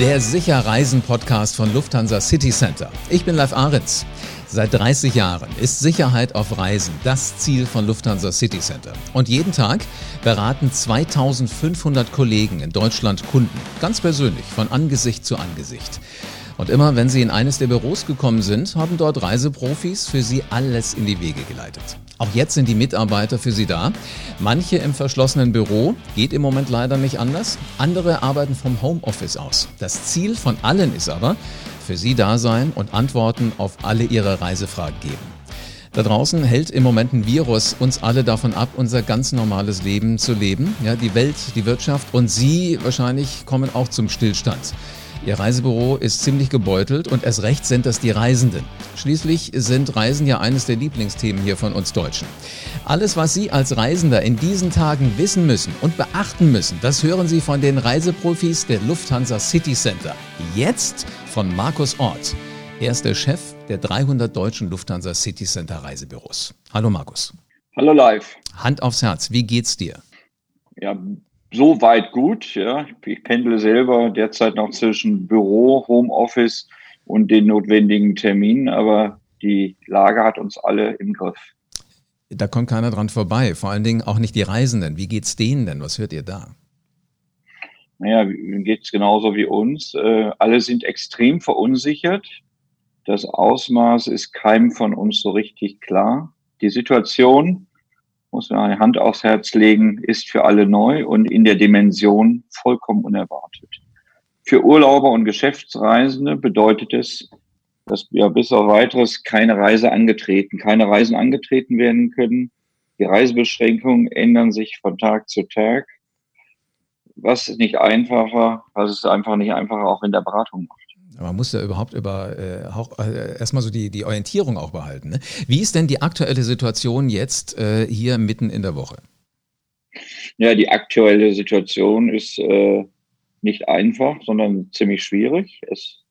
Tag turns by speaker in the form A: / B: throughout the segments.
A: der Sicherreisen-Podcast von Lufthansa City Center. Ich bin Live Ahrens. Seit 30 Jahren ist Sicherheit auf Reisen das Ziel von Lufthansa City Center. Und jeden Tag beraten 2500 Kollegen in Deutschland Kunden, ganz persönlich, von Angesicht zu Angesicht. Und immer wenn Sie in eines der Büros gekommen sind, haben dort Reiseprofis für Sie alles in die Wege geleitet. Auch jetzt sind die Mitarbeiter für Sie da. Manche im verschlossenen Büro, geht im Moment leider nicht anders. Andere arbeiten vom Homeoffice aus. Das Ziel von allen ist aber, für Sie da sein und Antworten auf alle Ihre Reisefragen geben. Da draußen hält im Moment ein Virus uns alle davon ab, unser ganz normales Leben zu leben. Ja, die Welt, die Wirtschaft und Sie wahrscheinlich kommen auch zum Stillstand. Ihr Reisebüro ist ziemlich gebeutelt und erst recht sind das die Reisenden. Schließlich sind Reisen ja eines der Lieblingsthemen hier von uns Deutschen. Alles, was Sie als Reisender in diesen Tagen wissen müssen und beachten müssen, das hören Sie von den Reiseprofis der Lufthansa City Center. Jetzt von Markus Ort. Er ist der Chef der 300 deutschen Lufthansa City Center Reisebüros. Hallo Markus.
B: Hallo live.
A: Hand aufs Herz, wie geht's dir?
B: Ja, so weit gut. Ja. Ich pendle selber derzeit noch zwischen Büro, Homeoffice und den notwendigen Terminen, aber die Lage hat uns alle im Griff.
A: Da kommt keiner dran vorbei, vor allen Dingen auch nicht die Reisenden. Wie geht's denen denn? Was hört ihr da?
B: Naja, geht es genauso wie uns. Äh, alle sind extrem verunsichert. Das Ausmaß ist keinem von uns so richtig klar. Die Situation muss man eine Hand aufs Herz legen, ist für alle neu und in der Dimension vollkommen unerwartet. Für Urlauber und Geschäftsreisende bedeutet es, dass ja bis auf weiteres keine Reise angetreten, keine Reisen angetreten werden können. Die Reisebeschränkungen ändern sich von Tag zu Tag. Was ist nicht einfacher, was ist einfach nicht einfacher auch in der Beratung macht.
A: Man muss ja überhaupt über äh, auch, äh, erstmal so die, die Orientierung auch behalten. Ne? Wie ist denn die aktuelle Situation jetzt äh, hier mitten in der Woche?
B: Ja, die aktuelle Situation ist äh, nicht einfach, sondern ziemlich schwierig. Es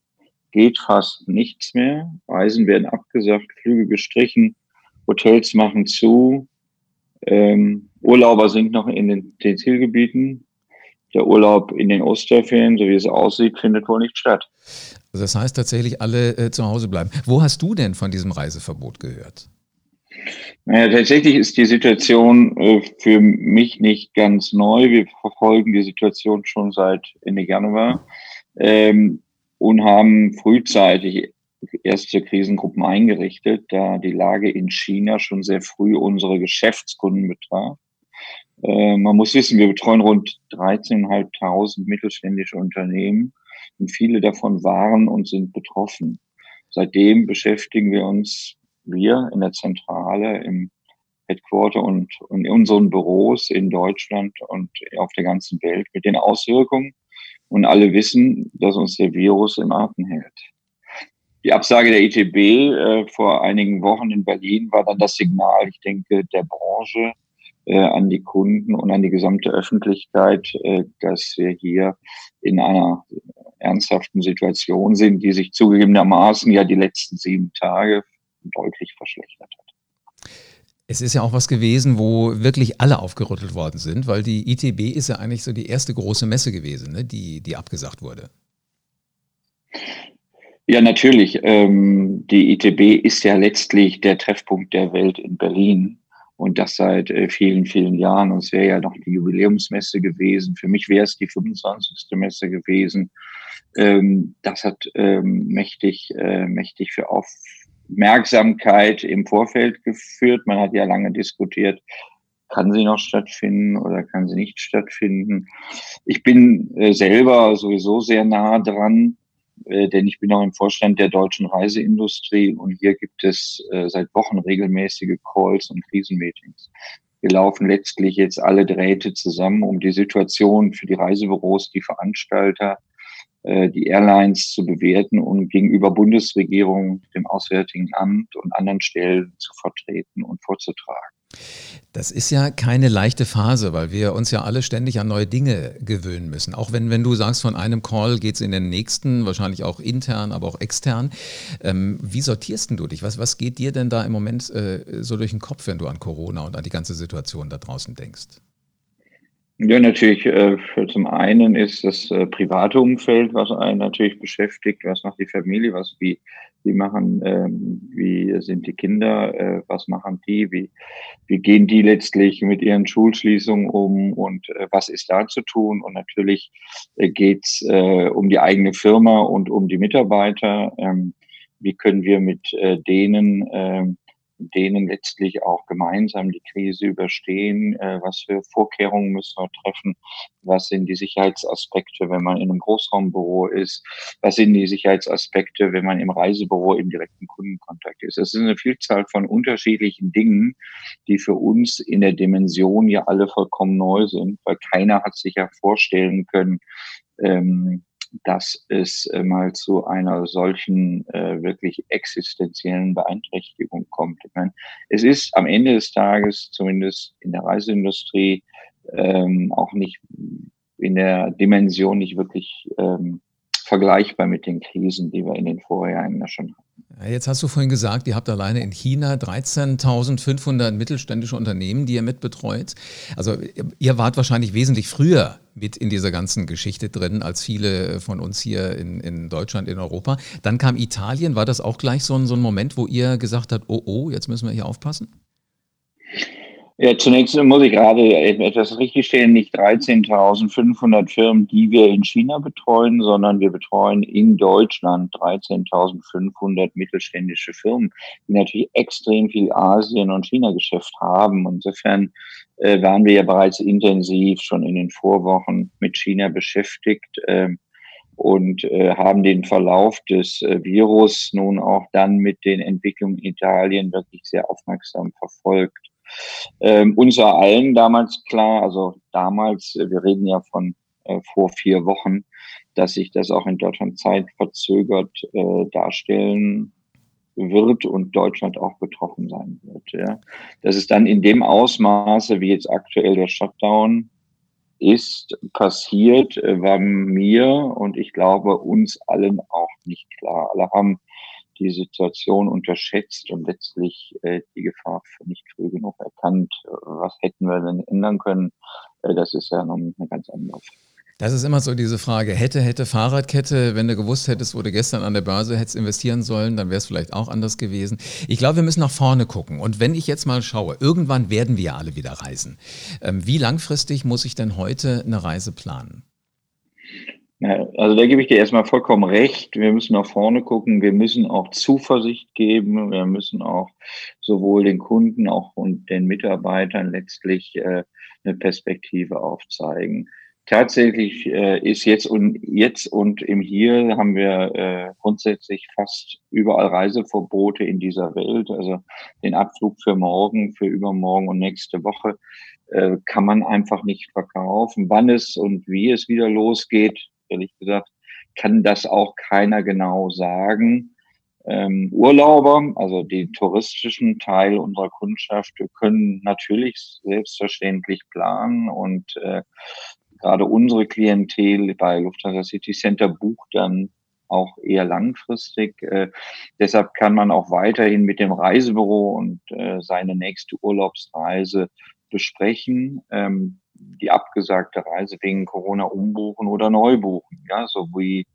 B: geht fast nichts mehr. Reisen werden abgesagt, Flüge gestrichen, Hotels machen zu. Ähm, Urlauber sind noch in den, den Zielgebieten der Urlaub in den Osterferien, so wie es aussieht, findet wohl nicht statt.
A: Also das heißt tatsächlich alle äh, zu Hause bleiben. Wo hast du denn von diesem Reiseverbot gehört?
B: Naja, tatsächlich ist die Situation äh, für mich nicht ganz neu. Wir verfolgen die Situation schon seit Ende Januar ähm, und haben frühzeitig erste Krisengruppen eingerichtet, da die Lage in China schon sehr früh unsere Geschäftskunden betraf. Äh, man muss wissen, wir betreuen rund 13.500 mittelständische Unternehmen und viele davon waren und sind betroffen. Seitdem beschäftigen wir uns, wir in der Zentrale, im Headquarter und, in unseren Büros in Deutschland und auf der ganzen Welt mit den Auswirkungen. Und alle wissen, dass uns der Virus im Atem hält. Die Absage der ITB äh, vor einigen Wochen in Berlin war dann das Signal, ich denke, der Branche, äh, an die Kunden und an die gesamte Öffentlichkeit, äh, dass wir hier in einer ernsthaften Situation sind, die sich zugegebenermaßen ja die letzten sieben Tage deutlich verschlechtert hat.
A: Es ist ja auch was gewesen, wo wirklich alle aufgerüttelt worden sind, weil die ITB ist ja eigentlich so die erste große Messe gewesen, ne, die, die abgesagt wurde.
B: Ja, natürlich. Ähm, die ITB ist ja letztlich der Treffpunkt der Welt in Berlin und das seit äh, vielen, vielen Jahren. Und es wäre ja noch die Jubiläumsmesse gewesen. Für mich wäre es die 25. Messe gewesen. Ähm, das hat ähm, mächtig, äh, mächtig für Aufmerksamkeit im Vorfeld geführt. Man hat ja lange diskutiert, kann sie noch stattfinden oder kann sie nicht stattfinden. Ich bin äh, selber sowieso sehr nah dran äh, denn ich bin auch im Vorstand der deutschen Reiseindustrie und hier gibt es äh, seit Wochen regelmäßige Calls und Krisenmeetings. Wir laufen letztlich jetzt alle Drähte zusammen, um die Situation für die Reisebüros, die Veranstalter, die Airlines zu bewerten und gegenüber Bundesregierung, dem Auswärtigen Amt und anderen Stellen zu vertreten und vorzutragen.
A: Das ist ja keine leichte Phase, weil wir uns ja alle ständig an neue Dinge gewöhnen müssen. Auch wenn, wenn du sagst, von einem Call geht es in den nächsten, wahrscheinlich auch intern, aber auch extern. Ähm, wie sortierst du dich? Was, was geht dir denn da im Moment äh, so durch den Kopf, wenn du an Corona und an die ganze Situation da draußen denkst?
B: Ja, natürlich. Äh, zum einen ist das äh, private Umfeld, was einen natürlich beschäftigt. Was macht die Familie? Was wie wie machen ähm, wie sind die Kinder? Äh, was machen die? Wie wie gehen die letztlich mit ihren Schulschließungen um? Und äh, was ist da zu tun? Und natürlich äh, geht's um die eigene Firma und um die Mitarbeiter. Ähm, wie können wir mit denen äh, denen letztlich auch gemeinsam die Krise überstehen. Äh, was für Vorkehrungen müssen wir treffen? Was sind die Sicherheitsaspekte, wenn man in einem Großraumbüro ist? Was sind die Sicherheitsaspekte, wenn man im Reisebüro im direkten Kundenkontakt ist? Es ist eine Vielzahl von unterschiedlichen Dingen, die für uns in der Dimension ja alle vollkommen neu sind, weil keiner hat sich ja vorstellen können, ähm, dass es äh, mal zu einer solchen äh, wirklich existenziellen Beeinträchtigung kommt. Ich meine, es ist am Ende des Tages, zumindest in der Reiseindustrie, ähm, auch nicht in der Dimension nicht wirklich ähm, vergleichbar mit den Krisen, die wir in den Vorjahren ja schon hatten.
A: Jetzt hast du vorhin gesagt, ihr habt alleine in China 13.500 mittelständische Unternehmen, die ihr mitbetreut. Also ihr wart wahrscheinlich wesentlich früher mit in dieser ganzen Geschichte drin als viele von uns hier in, in Deutschland, in Europa. Dann kam Italien. War das auch gleich so ein, so ein Moment, wo ihr gesagt habt, oh oh, jetzt müssen wir hier aufpassen?
B: Ja, zunächst muss ich gerade etwas richtigstellen, nicht 13.500 Firmen, die wir in China betreuen, sondern wir betreuen in Deutschland 13.500 mittelständische Firmen, die natürlich extrem viel Asien- und China-Geschäft haben. Insofern äh, waren wir ja bereits intensiv schon in den Vorwochen mit China beschäftigt. Äh, und äh, haben den Verlauf des äh, Virus nun auch dann mit den Entwicklungen in Italien wirklich sehr aufmerksam verfolgt. Ähm, uns war allen damals klar, also damals, äh, wir reden ja von äh, vor vier Wochen, dass sich das auch in Deutschland zeitverzögert äh, darstellen wird und Deutschland auch betroffen sein wird. Ja. Dass es dann in dem Ausmaße, wie jetzt aktuell der Shutdown ist, passiert, äh, war mir und ich glaube uns allen auch nicht klar. Alle haben die Situation unterschätzt und letztlich äh, die Gefahr für nicht früh genug erkannt. Was hätten wir denn ändern können? Äh, das ist ja noch eine ganz andere Frage.
A: Das ist immer so diese Frage, hätte, hätte Fahrradkette, wenn du gewusst hättest, wo du gestern an der Börse hättest investieren sollen, dann wäre es vielleicht auch anders gewesen. Ich glaube, wir müssen nach vorne gucken. Und wenn ich jetzt mal schaue, irgendwann werden wir ja alle wieder reisen. Ähm, wie langfristig muss ich denn heute eine Reise planen?
B: Ja, also da gebe ich dir erstmal vollkommen recht. Wir müssen nach vorne gucken. Wir müssen auch Zuversicht geben. Wir müssen auch sowohl den Kunden auch und den Mitarbeitern letztlich äh, eine Perspektive aufzeigen. Tatsächlich äh, ist jetzt und jetzt und im Hier haben wir äh, grundsätzlich fast überall Reiseverbote in dieser Welt. Also den Abflug für morgen, für übermorgen und nächste Woche äh, kann man einfach nicht verkaufen. Wann es und wie es wieder losgeht, ehrlich gesagt, kann das auch keiner genau sagen. Ähm, Urlauber, also die touristischen Teil unserer Kundschaft, können natürlich selbstverständlich planen und äh, gerade unsere Klientel bei Lufthansa City Center bucht dann auch eher langfristig. Äh, deshalb kann man auch weiterhin mit dem Reisebüro und äh, seine nächste Urlaubsreise besprechen. Ähm, die abgesagte Reise wegen Corona umbuchen oder neu buchen, ja, so wie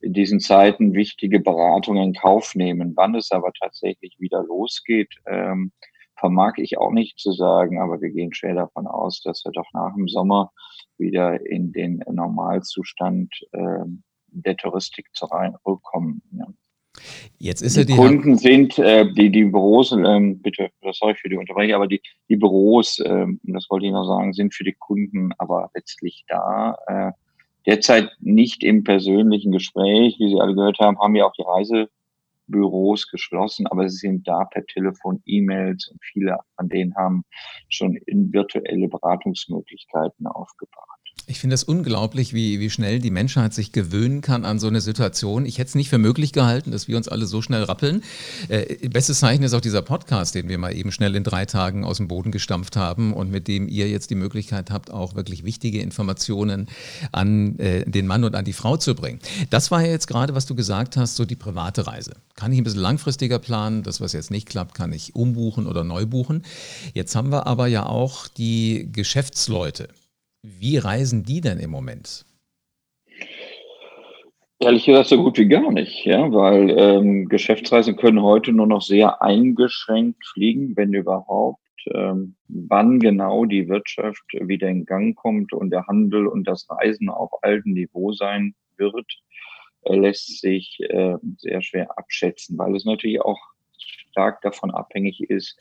B: in diesen Zeiten wichtige Beratungen in Kauf nehmen. Wann es aber tatsächlich wieder losgeht, ähm, vermag ich auch nicht zu sagen, aber wir gehen schwer davon aus, dass wir doch nach dem Sommer wieder in den Normalzustand ähm, der Touristik zurückkommen. Ja. Jetzt ist die, die Kunden sind, äh, die, die Büros, ähm, bitte, das sorry für die Unterbrechung, aber die, die Büros, ähm, das wollte ich noch sagen, sind für die Kunden aber letztlich da. Äh, derzeit nicht im persönlichen Gespräch, wie Sie alle gehört haben, haben ja auch die Reisebüros geschlossen, aber sie sind da per Telefon, E-Mails und viele von denen haben schon in virtuelle Beratungsmöglichkeiten aufgebracht.
A: Ich finde es unglaublich, wie, wie schnell die Menschheit sich gewöhnen kann an so eine Situation. Ich hätte es nicht für möglich gehalten, dass wir uns alle so schnell rappeln. Äh, bestes Zeichen ist auch dieser Podcast, den wir mal eben schnell in drei Tagen aus dem Boden gestampft haben und mit dem ihr jetzt die Möglichkeit habt, auch wirklich wichtige Informationen an äh, den Mann und an die Frau zu bringen. Das war ja jetzt gerade, was du gesagt hast, so die private Reise. Kann ich ein bisschen langfristiger planen? Das, was jetzt nicht klappt, kann ich umbuchen oder neu buchen. Jetzt haben wir aber ja auch die Geschäftsleute Wie reisen die denn im Moment?
B: Ehrlich gesagt, so gut wie gar nicht, ja, weil ähm, Geschäftsreisen können heute nur noch sehr eingeschränkt fliegen, wenn überhaupt. Ähm, wann genau die Wirtschaft wieder in Gang kommt und der Handel und das Reisen auf altem Niveau sein wird, äh, lässt sich äh, sehr schwer abschätzen, weil es natürlich auch stark davon abhängig ist,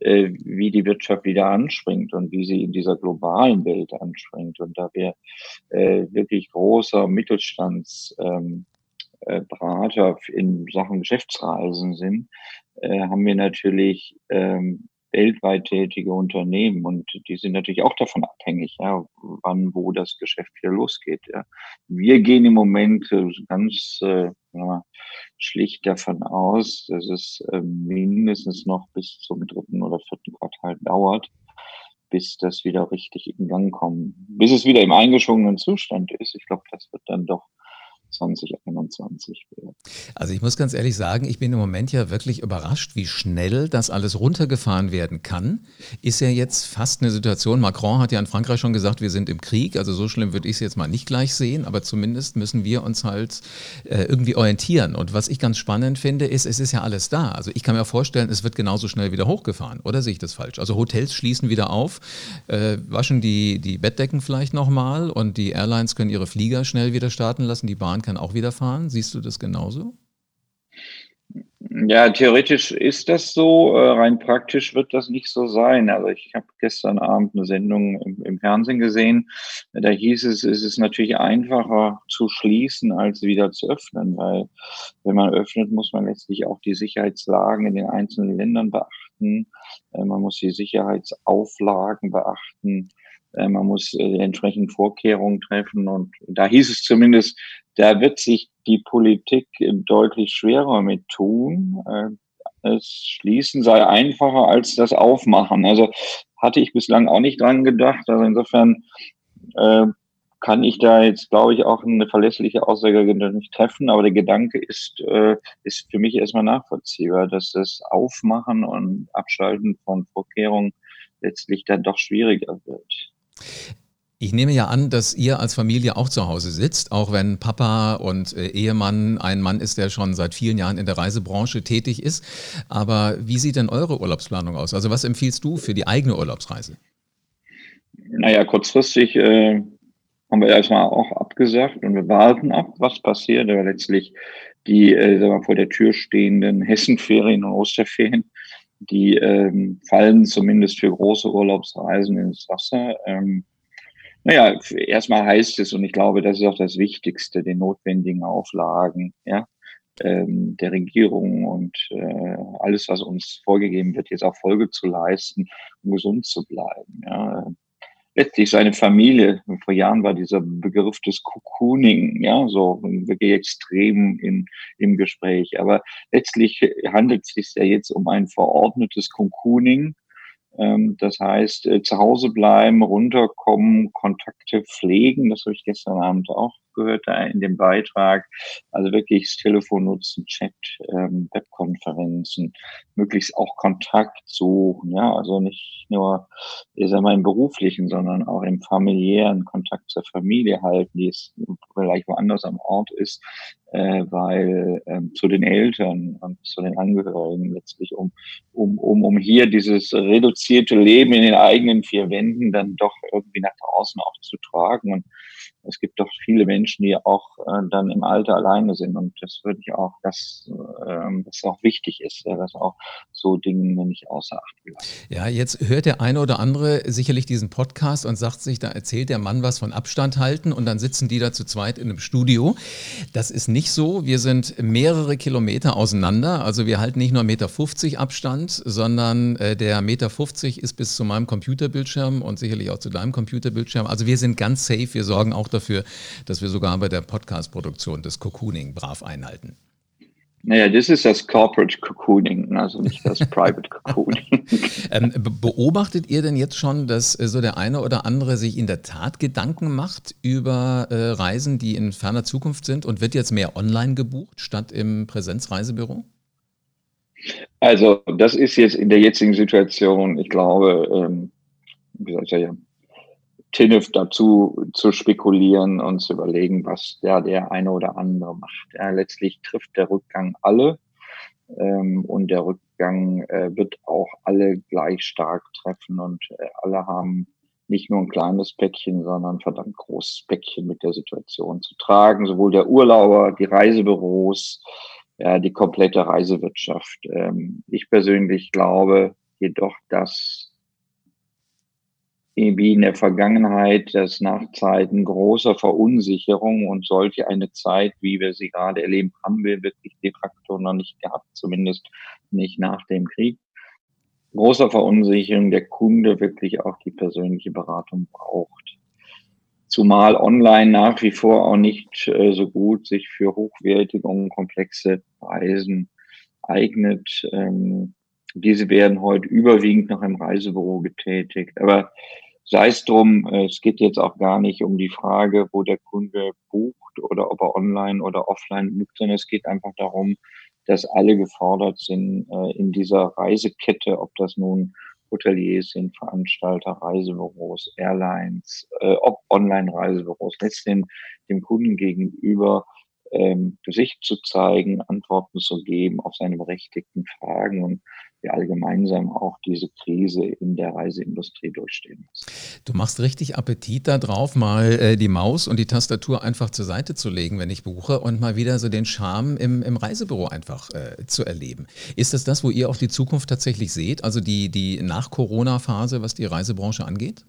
B: äh, wie die Wirtschaft wieder anspringt und wie sie in dieser globalen Welt anspringt. Und da wir äh, wirklich großer Mittelstandsberater ähm, äh, in Sachen Geschäftsreisen sind, haben wir natürlich ähm, weltweit tätige Unternehmen und die sind natürlich auch davon abhängig, ja, wann, wo das Geschäft wieder losgeht. Ja. Wir gehen im Moment äh, ganz äh, ja, schlicht davon aus, dass es äh, mindestens noch bis zum dritten oder vierten Quartal dauert, bis das wieder richtig in Gang kommt. Bis es wieder im eingeschwungenen Zustand ist. Ich glaube, das wird dann doch 2021 wäre.
A: Also ich muss ganz ehrlich sagen, ich bin im Moment ja wirklich überrascht, wie schnell das alles runtergefahren werden kann. Ist ja jetzt fast eine Situation, Macron hat ja in Frankreich schon gesagt, wir sind im Krieg, also so schlimm würde ich es jetzt mal nicht gleich sehen, aber zumindest müssen wir uns halt äh, irgendwie orientieren. Und was ich ganz spannend finde, ist, es ist ja alles da. Also ich kann mir vorstellen, es wird genauso schnell wieder hochgefahren, oder sehe ich das falsch? Also Hotels schließen wieder auf, äh, waschen die, die Bettdecken vielleicht nochmal und die Airlines können ihre Flieger schnell wieder starten lassen, die Bahn kann auch wieder fahren. Siehst du das genauso?
B: Ja, theoretisch ist das so. Äh, rein praktisch wird das nicht so sein. Also ich habe gestern Abend eine Sendung im, im, Fernsehen gesehen. Da hieß es, es ist natürlich einfacher zu schließen, als wieder zu öffnen, weil wenn man öffnet, muss man letztlich auch die Sicherheitslagen in den einzelnen Ländern beachten. Äh, man muss die Sicherheitsauflagen beachten. Äh, man muss die entsprechenden Vorkehrungen treffen. Und da hieß es zumindest, da wird sich die Politik deutlich schwerer mit tun. Äh, das Schließen sei einfacher als das Aufmachen. Also hatte ich bislang auch nicht dran gedacht. Also insofern äh, kann ich da jetzt, glaube ich, auch eine verlässliche Aussage nicht treffen. Aber der Gedanke ist, äh, ist für mich erstmal nachvollziehbar, dass das Aufmachen und Abschalten von Vorkehrungen letztlich dann doch schwieriger wird.
A: Ich nehme ja an, dass ihr als Familie auch zu Hause sitzt, auch wenn Papa und äh, Ehemann ein Mann ist, der schon seit vielen Jahren in der Reisebranche tätig ist. Aber wie sieht denn eure Urlaubsplanung aus? Also was empfiehlst du für die eigene Urlaubsreise?
B: Naja, kurzfristig äh, haben wir erstmal auch abgesagt und wir warten ab, was passiert. Aber letztlich die äh, sagen wir, vor der Tür stehenden Hessenferien und Osterferien, die ähm, fallen zumindest für große Urlaubsreisen ins Wasser. Ähm, naja, erstmal heißt es, und ich glaube, das ist auch das Wichtigste, den notwendigen Auflagen ja, ähm, der Regierung und äh, alles, was uns vorgegeben wird, jetzt auch Folge zu leisten, um gesund zu bleiben. Ja. Letztlich seine Familie, vor Jahren war dieser Begriff des Cocooning, ja, so wirklich extrem in, im Gespräch. Aber letztlich handelt es sich ja jetzt um ein verordnetes Cocooning, ähm, das heißt, äh, zu Hause bleiben, runterkommen, Kontakte pflegen. Das habe ich gestern Abend auch gehört da in dem Beitrag. Also wirklich das Telefon nutzen, Chat, ähm, Webkonferenzen, möglichst auch Kontakt suchen. Ja, also nicht nur, ich sag mal, im beruflichen, sondern auch im familiären Kontakt zur Familie halten, die es vielleicht woanders am Ort ist äh, weil ähm, zu den Eltern und zu den Angehörigen letztlich, um, um, um, um hier dieses reduzierte Leben in den eigenen vier Wänden dann doch irgendwie nach draußen auch zu tragen. Und es gibt doch viele Menschen, die auch äh, dann im Alter alleine sind. Und das würde ich auch, dass ähm, das auch wichtig ist, ja, dass auch so Dinge nicht außer Acht gelassen.
A: Ja, jetzt hört der eine oder andere sicherlich diesen Podcast und sagt sich, da erzählt der Mann was von Abstand halten und dann sitzen die da zu zweit in einem Studio. Das ist nicht so. Wir sind mehrere Kilometer auseinander. Also wir halten nicht nur 1,50 Meter Abstand, sondern äh, der 1,50 Meter ist bis zu meinem Computerbildschirm und sicherlich auch zu deinem Computerbildschirm. Also wir sind ganz safe. Wir sorgen auch dafür, dass wir sogar bei der Podcast-Produktion das Cocooning brav einhalten.
B: Naja, das ist das Corporate Cocooning, also nicht das Private Cocooning.
A: ähm, beobachtet ihr denn jetzt schon, dass äh, so der eine oder andere sich in der Tat Gedanken macht über äh, Reisen, die in ferner Zukunft sind und wird jetzt mehr online gebucht statt im Präsenzreisebüro?
B: Also das ist jetzt in der jetzigen Situation, ich glaube, ähm, wie soll ich sagen, Tinnef dazu zu spekulieren und zu überlegen, was der, der eine oder andere macht. Ja, letztlich trifft der Rückgang alle ähm, und der Rückgang äh, wird auch alle gleich stark treffen und äh, alle haben nicht nur ein kleines Päckchen, sondern ein verdammt großes Päckchen mit der Situation zu tragen. Sowohl der Urlauber, die Reisebüros, ja, die komplette Reisewirtschaft. Ähm, ich persönlich glaube jedoch, dass wie in der Vergangenheit das nach Zeiten großer Verunsicherung und solche eine Zeit, wie wir sie gerade erleben, haben wir wirklich de facto noch nicht gehabt, zumindest nicht nach dem Krieg. Großer Verunsicherung der Kunde wirklich auch die persönliche Beratung braucht. Zumal online nach wie vor auch nicht äh, so gut sich für hochwertige und komplexe Reisen eignet. Ähm, diese werden heute überwiegend noch im Reisebüro getätigt. Aber Sei es drum, äh, es geht jetzt auch gar nicht um die Frage, wo der Kunde bucht oder ob er online oder offline bucht, sondern es geht einfach darum, dass alle gefordert sind äh, in dieser Reisekette, ob das nun Hoteliers sind, Veranstalter, Reisebüros, Airlines, äh, ob Online-Reisebüros, letztendlich dem Kunden gegenüber ähm, Gesicht zu zeigen, Antworten zu geben auf seine berechtigten Fragen und wir alle gemeinsam auch diese Krise in der Reiseindustrie durchstehen müssen.
A: Du machst richtig Appetit darauf, mal äh, die Maus und die Tastatur einfach zur Seite zu legen, wenn ich buche und mal wieder so den Charme im, im Reisebüro einfach äh, zu erleben. Ist das das, wo ihr auch die Zukunft tatsächlich seht, also die, die Nach-Corona-Phase, was die Reisebranche angeht?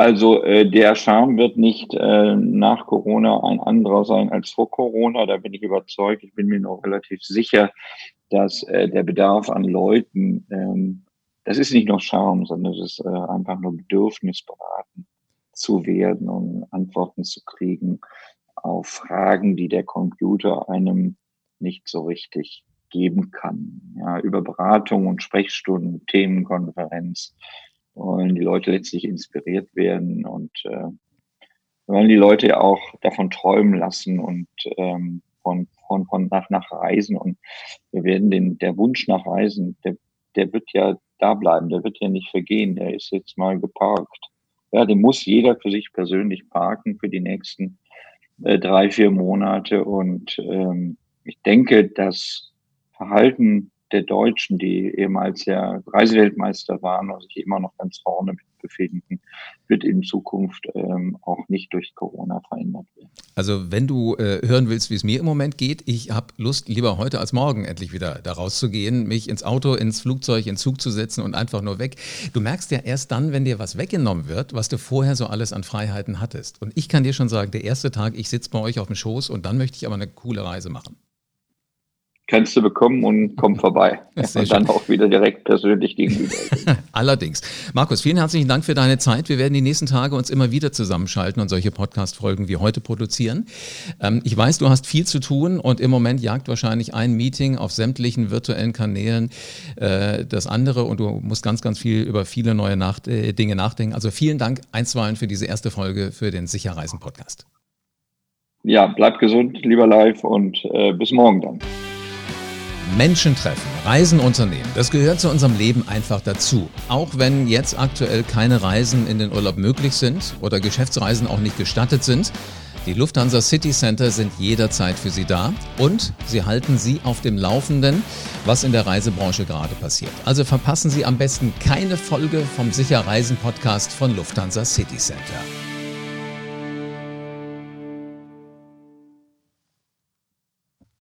B: Also äh, der Charme wird nicht äh, nach Corona ein anderer sein als vor Corona. Da bin ich überzeugt. Ich bin mir noch relativ sicher, dass äh, der Bedarf an Leuten, ähm, das ist nicht nur Charme, sondern es ist äh, einfach nur Bedürfnis, beraten zu werden und Antworten zu kriegen auf Fragen, die der Computer einem nicht so richtig geben kann. Ja, über Beratung und Sprechstunden, Themenkonferenz wollen die Leute letztlich inspiriert werden und äh, wollen die Leute auch davon träumen lassen und ähm, von, von, von nach, nach Reisen. Und wir werden den, der Wunsch nach Reisen, der, der wird ja da bleiben, der wird ja nicht vergehen, der ist jetzt mal geparkt. Ja, den muss jeder für sich persönlich parken für die nächsten äh, drei, vier Monate. Und ähm, ich denke, das Verhalten der Deutschen, die ehemals ja Reiseweltmeister waren und sich immer noch ganz vorne befinden, wird in Zukunft ähm, auch nicht durch Corona verändert werden.
A: Also wenn du äh, hören willst, wie es mir im Moment geht, ich habe Lust, lieber heute als morgen endlich wieder da rauszugehen, mich ins Auto, ins Flugzeug, in Zug zu setzen und einfach nur weg. Du merkst ja erst dann, wenn dir was weggenommen wird, was du vorher so alles an Freiheiten hattest. Und ich kann dir schon sagen, der erste Tag, ich sitze bei euch auf dem Schoß und dann möchte ich aber eine coole Reise machen
B: kannst du bekommen und komm vorbei. und dann auch wieder direkt persönlich gegenüber.
A: Allerdings. Markus, vielen herzlichen Dank für deine Zeit. Wir werden die nächsten Tage uns immer wieder zusammenschalten und solche Podcast-Folgen wie heute produzieren. Ähm, ich weiß, du hast viel zu tun und im Moment jagt wahrscheinlich ein Meeting auf sämtlichen virtuellen Kanälen äh, das andere und du musst ganz, ganz viel über viele neue Nacht, äh, Dinge nachdenken. Also vielen Dank einstweilen für diese erste Folge für den Sicherreisen-Podcast.
B: Ja, bleib gesund, lieber Live und äh, bis morgen dann.
A: Menschen treffen, Reisen unternehmen, das gehört zu unserem Leben einfach dazu. Auch wenn jetzt aktuell keine Reisen in den Urlaub möglich sind oder Geschäftsreisen auch nicht gestattet sind, die Lufthansa City Center sind jederzeit für Sie da und sie halten Sie auf dem Laufenden, was in der Reisebranche gerade passiert. Also verpassen Sie am besten keine Folge vom Sicher Reisen Podcast von Lufthansa City Center.